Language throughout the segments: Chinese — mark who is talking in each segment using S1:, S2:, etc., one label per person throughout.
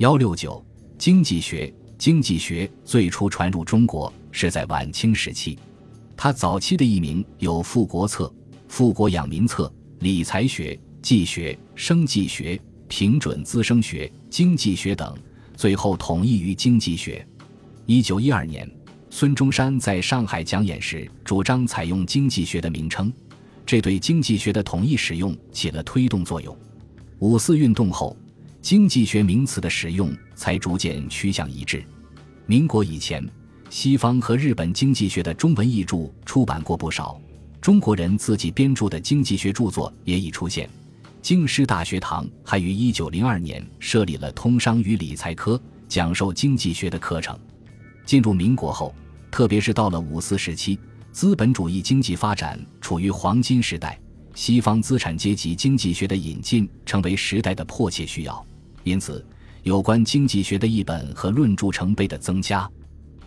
S1: 幺六九经济学，经济学最初传入中国是在晚清时期，它早期的译名有《富国策》《富国养民策》《理财学》《计学》《生计学》《平准滋生学》《经济学》等，最后统一于经济学。一九一二年，孙中山在上海讲演时主张采用经济学的名称，这对经济学的统一使用起了推动作用。五四运动后。经济学名词的使用才逐渐趋向一致。民国以前，西方和日本经济学的中文译著出版过不少，中国人自己编著的经济学著作也已出现。京师大学堂还于一九零二年设立了通商与理财科，讲授经济学的课程。进入民国后，特别是到了五四时期，资本主义经济发展处于黄金时代，西方资产阶级经济学的引进成为时代的迫切需要。因此，有关经济学的译本和论著成倍的增加。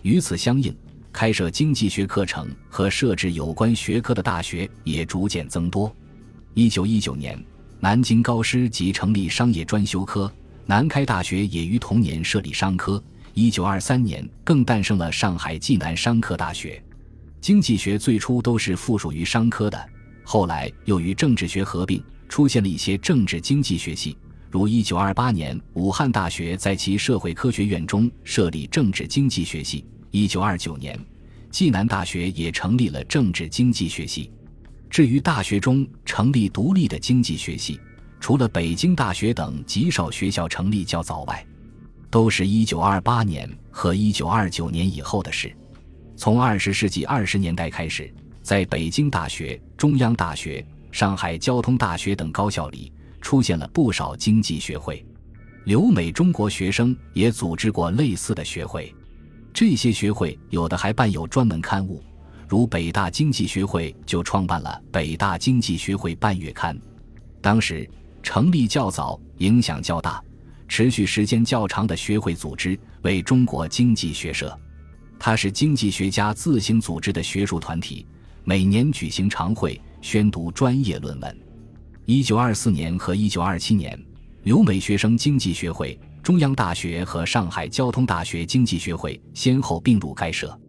S1: 与此相应，开设经济学课程和设置有关学科的大学也逐渐增多。一九一九年，南京高师即成立商业专修科，南开大学也于同年设立商科。一九二三年，更诞生了上海暨南商科大学。经济学最初都是附属于商科的，后来又与政治学合并，出现了一些政治经济学系。如一九二八年，武汉大学在其社会科学院中设立政治经济学系；一九二九年，暨南大学也成立了政治经济学系。至于大学中成立独立的经济学系，除了北京大学等极少学校成立较早外，都是一九二八年和一九二九年以后的事。从二十世纪二十年代开始，在北京大学、中央大学、上海交通大学等高校里。出现了不少经济学会，留美中国学生也组织过类似的学会。这些学会有的还办有专门刊物，如北大经济学会就创办了《北大经济学会半月刊》。当时成立较早、影响较大、持续时间较长的学会组织为中国经济学社，它是经济学家自行组织的学术团体，每年举行常会，宣读专业论文。一九二四年和一九二七年，留美学生经济学会、中央大学和上海交通大学经济学会先后并入该社。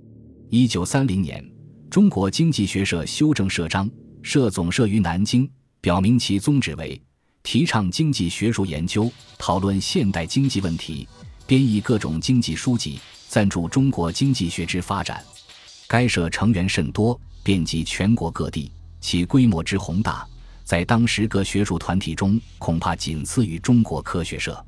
S1: 一九三零年，中国经济学社修正社章，设总社于南京，表明其宗旨为提倡经济学术研究，讨论现代经济问题，编译各种经济书籍，赞助中国经济学之发展。该社成员甚多，遍及全国各地，其规模之宏大。在当时各学术团体中，恐怕仅次于中国科学社。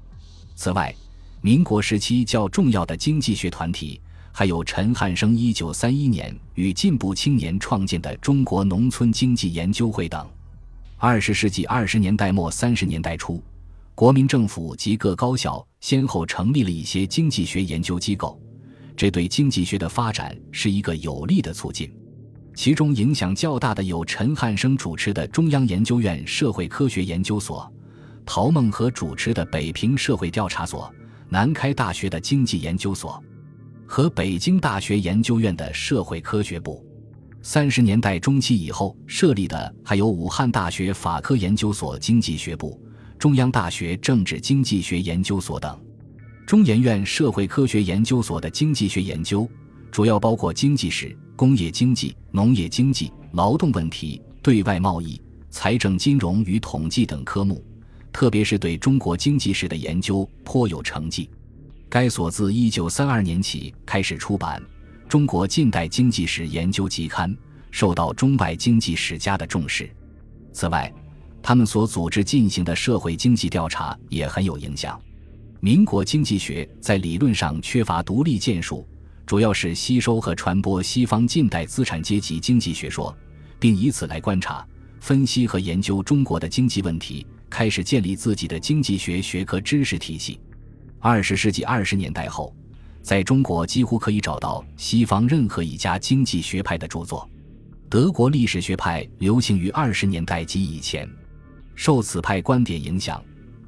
S1: 此外，民国时期较重要的经济学团体还有陈汉生1931年与进步青年创建的中国农村经济研究会等。二十世纪二十年代末三十年代初，国民政府及各高校先后成立了一些经济学研究机构，这对经济学的发展是一个有力的促进。其中影响较大的有陈汉生主持的中央研究院社会科学研究所，陶孟和主持的北平社会调查所，南开大学的经济研究所，和北京大学研究院的社会科学部。三十年代中期以后设立的还有武汉大学法科研究所经济学部、中央大学政治经济学研究所等。中研院社会科学研究所的经济学研究，主要包括经济史。工业经济、农业经济、劳动问题、对外贸易、财政金融与统计等科目，特别是对中国经济史的研究颇有成绩。该所自1932年起开始出版《中国近代经济史研究集刊》，受到中外经济史家的重视。此外，他们所组织进行的社会经济调查也很有影响。民国经济学在理论上缺乏独立建树。主要是吸收和传播西方近代资产阶级经济学说，并以此来观察、分析和研究中国的经济问题，开始建立自己的经济学学科知识体系。二十世纪二十年代后，在中国几乎可以找到西方任何一家经济学派的著作。德国历史学派流行于二十年代及以前，受此派观点影响，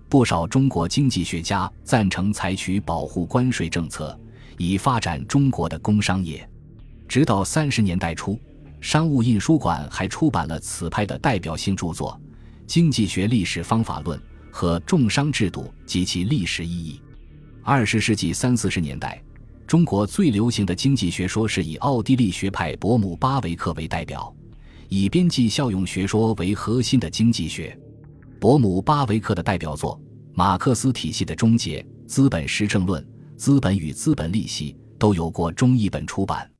S1: 不少中国经济学家赞成采取保护关税政策。以发展中国的工商业，直到三十年代初，商务印书馆还出版了此派的代表性著作《经济学历史方法论》和《重商制度及其历史意义》。二十世纪三四十年代，中国最流行的经济学说是以奥地利学派伯姆巴维克为代表，以边际效用学说为核心的经济学。伯姆巴维克的代表作《马克思体系的终结》《资本实证论》《资本与资本利息》都有过中译本出版。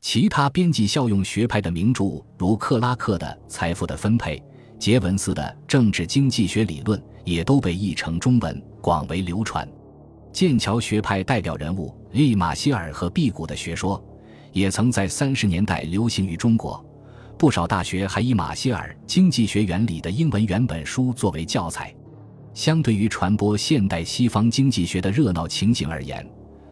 S1: 其他边际效用学派的名著，如克拉克的《财富的分配》。杰文斯的《政治经济学理论》也都被译成中文，广为流传。剑桥学派代表人物利马歇尔和辟谷的学说，也曾在三十年代流行于中国。不少大学还以马歇尔《经济学原理》的英文原本书作为教材。相对于传播现代西方经济学的热闹情景而言，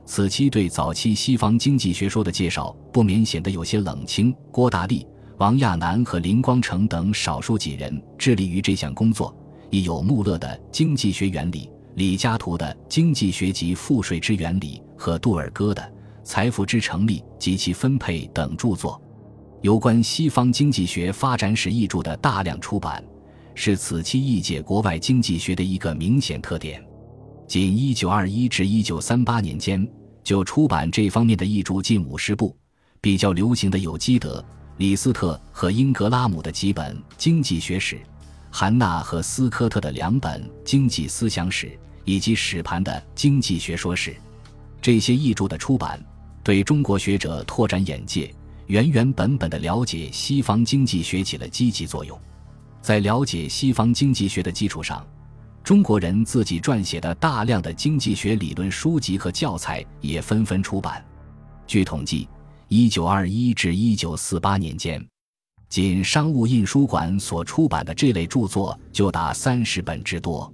S1: 此期对早期西方经济学说的介绍不免显得有些冷清。郭大力。王亚楠和林光成等少数几人致力于这项工作，亦有穆勒的《经济学原理》、李嘉图的《经济学及赋税之原理》和杜尔戈的《财富之成立及其分配》等著作。有关西方经济学发展史译著的大量出版，是此期译介国外经济学的一个明显特点。仅1921至1938年间，就出版这方面的译著近五十部。比较流行的有基德。李斯特和英格拉姆的几本经济学史，韩纳和斯科特的两本经济思想史，以及史盘的经济学说史，这些译著的出版，对中国学者拓展眼界、原原本本的了解西方经济学起了积极作用。在了解西方经济学的基础上，中国人自己撰写的大量的经济学理论书籍和教材也纷纷出版。据统计。一九二一至一九四八年间，仅商务印书馆所出版的这类著作就达三十本之多。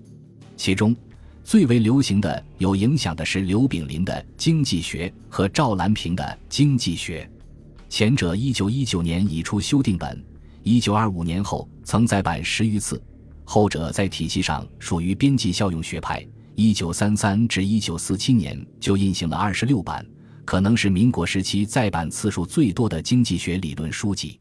S1: 其中最为流行的、有影响的是刘炳林的《经济学》和赵兰平的《经济学》。前者一九一九年已出修订本，一九二五年后曾再版十余次；后者在体系上属于边际效用学派，一九三三至一九四七年就印行了二十六版。可能是民国时期再版次数最多的经济学理论书籍。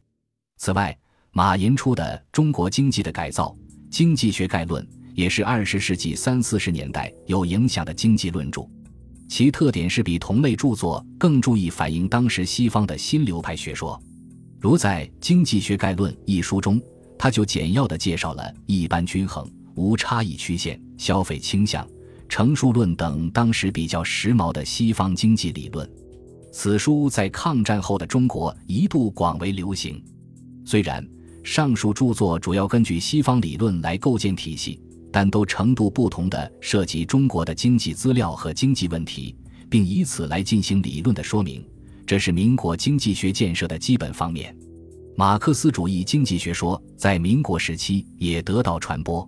S1: 此外，马寅初的《中国经济的改造》《经济学概论》也是二十世纪三四十年代有影响的经济论著。其特点是比同类著作更注意反映当时西方的新流派学说。如在《经济学概论》一书中，他就简要地介绍了一般均衡、无差异曲线、消费倾向。乘数论等当时比较时髦的西方经济理论，此书在抗战后的中国一度广为流行。虽然上述著作主要根据西方理论来构建体系，但都程度不同的涉及中国的经济资料和经济问题，并以此来进行理论的说明。这是民国经济学建设的基本方面。马克思主义经济学说在民国时期也得到传播。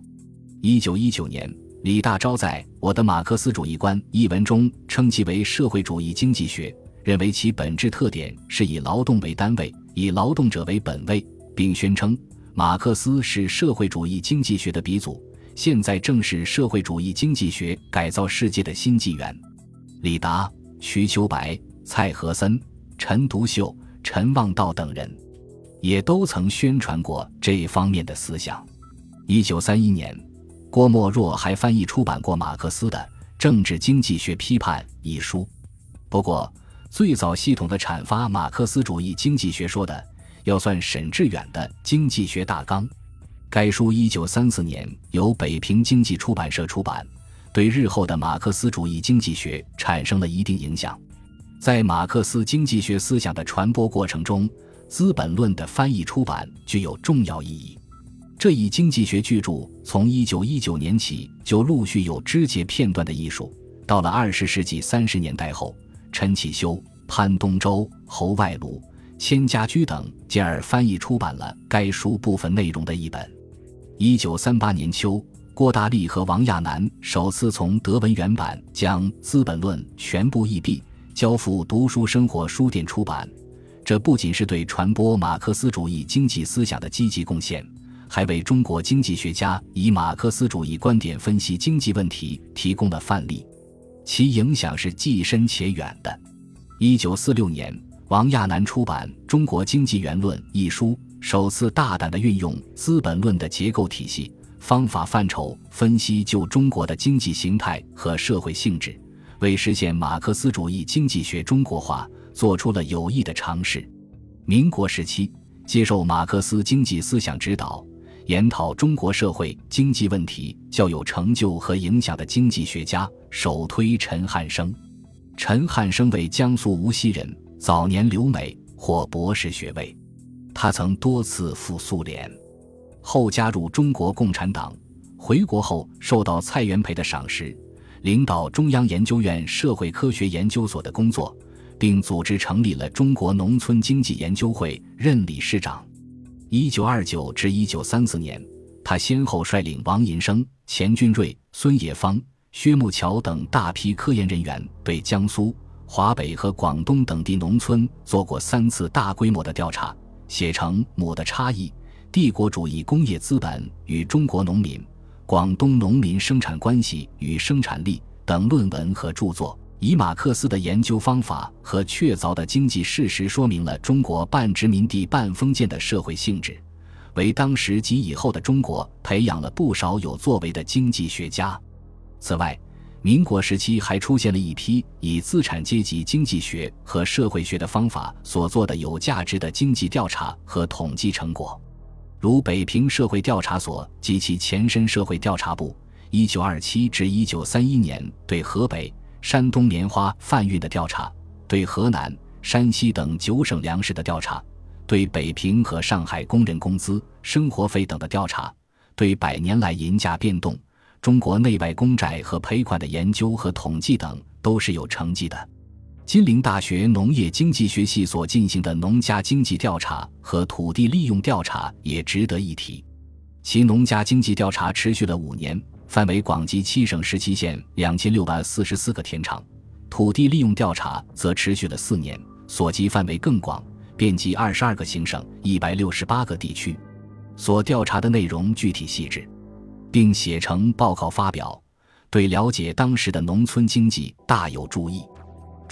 S1: 一九一九年。李大钊在《我的马克思主义观》一文中称其为社会主义经济学，认为其本质特点是以劳动为单位，以劳动者为本位，并宣称马克思是社会主义经济学的鼻祖，现在正是社会主义经济学改造世界的新纪元。李达、瞿秋白、蔡和森、陈独秀、陈望道等人，也都曾宣传过这方面的思想。一九三一年。郭沫若还翻译出版过马克思的《政治经济学批判》一书。不过，最早系统的阐发马克思主义经济学说的，要算沈志远的《经济学大纲》。该书一九三四年由北平经济出版社出版，对日后的马克思主义经济学产生了一定影响。在马克思经济学思想的传播过程中，《资本论》的翻译出版具有重要意义。这一经济学巨著从一九一九年起就陆续有肢解片段的艺术，到了二十世纪三十年代后，陈启修、潘东周、侯外庐、千家驹等接而翻译出版了该书部分内容的一本。一九三八年秋，郭大力和王亚楠首次从德文原版将《资本论》全部译毕，交付读书生活书店出版。这不仅是对传播马克思主义经济思想的积极贡献。还为中国经济学家以马克思主义观点分析经济问题提供了范例，其影响是既深且远的。一九四六年，王亚楠出版《中国经济原论》一书，首次大胆地运用《资本论》的结构体系、方法范畴分析旧中国的经济形态和社会性质，为实现马克思主义经济学中国化做出了有益的尝试。民国时期，接受马克思经济思想指导，研讨中国社会经济问题较有成就和影响的经济学家，首推陈汉生。陈汉生为江苏无锡人，早年留美，获博士学位。他曾多次赴苏联，后加入中国共产党。回国后，受到蔡元培的赏识。领导中央研究院社会科学研究所的工作，并组织成立了中国农村经济研究会，任理事长。一九二九至一九三四年，他先后率领王银生、钱俊瑞、孙冶方、薛木桥等大批科研人员，对江苏、华北和广东等地农村做过三次大规模的调查，写成《母的差异：帝国主义工业资本与中国农民》。广东农民生产关系与生产力等论文和著作，以马克思的研究方法和确凿的经济事实，说明了中国半殖民地半封建的社会性质，为当时及以后的中国培养了不少有作为的经济学家。此外，民国时期还出现了一批以资产阶级经济学和社会学的方法所做的有价值的经济调查和统计成果。如北平社会调查所及其前身社会调查部，一九二七至一九三一年对河北、山东棉花贩运的调查，对河南、山西等九省粮食的调查，对北平和上海工人工资、生活费等的调查，对百年来银价变动、中国内外公债和赔款的研究和统计等，都是有成绩的。金陵大学农业经济学系所进行的农家经济调查和土地利用调查也值得一提。其农家经济调查持续了五年，范围广及七省十七县两千六百四十四个田场；土地利用调查则持续了四年，所及范围更广，遍及二十二个行省一百六十八个地区。所调查的内容具体细致，并写成报告发表，对了解当时的农村经济大有助益。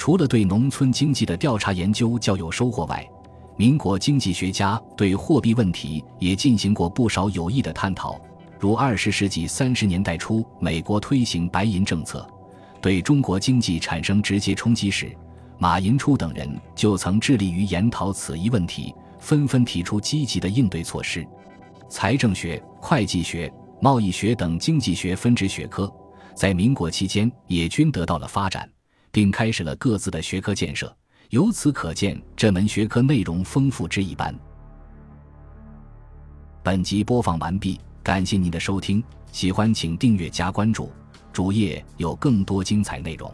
S1: 除了对农村经济的调查研究较有收获外，民国经济学家对货币问题也进行过不少有益的探讨。如二十世纪三十年代初，美国推行白银政策，对中国经济产生直接冲击时，马寅初等人就曾致力于研讨此一问题，纷纷提出积极的应对措施。财政学、会计学、贸易学等经济学分支学科，在民国期间也均得到了发展。并开始了各自的学科建设，由此可见这门学科内容丰富之一般。本集播放完毕，感谢您的收听，喜欢请订阅加关注，主页有更多精彩内容。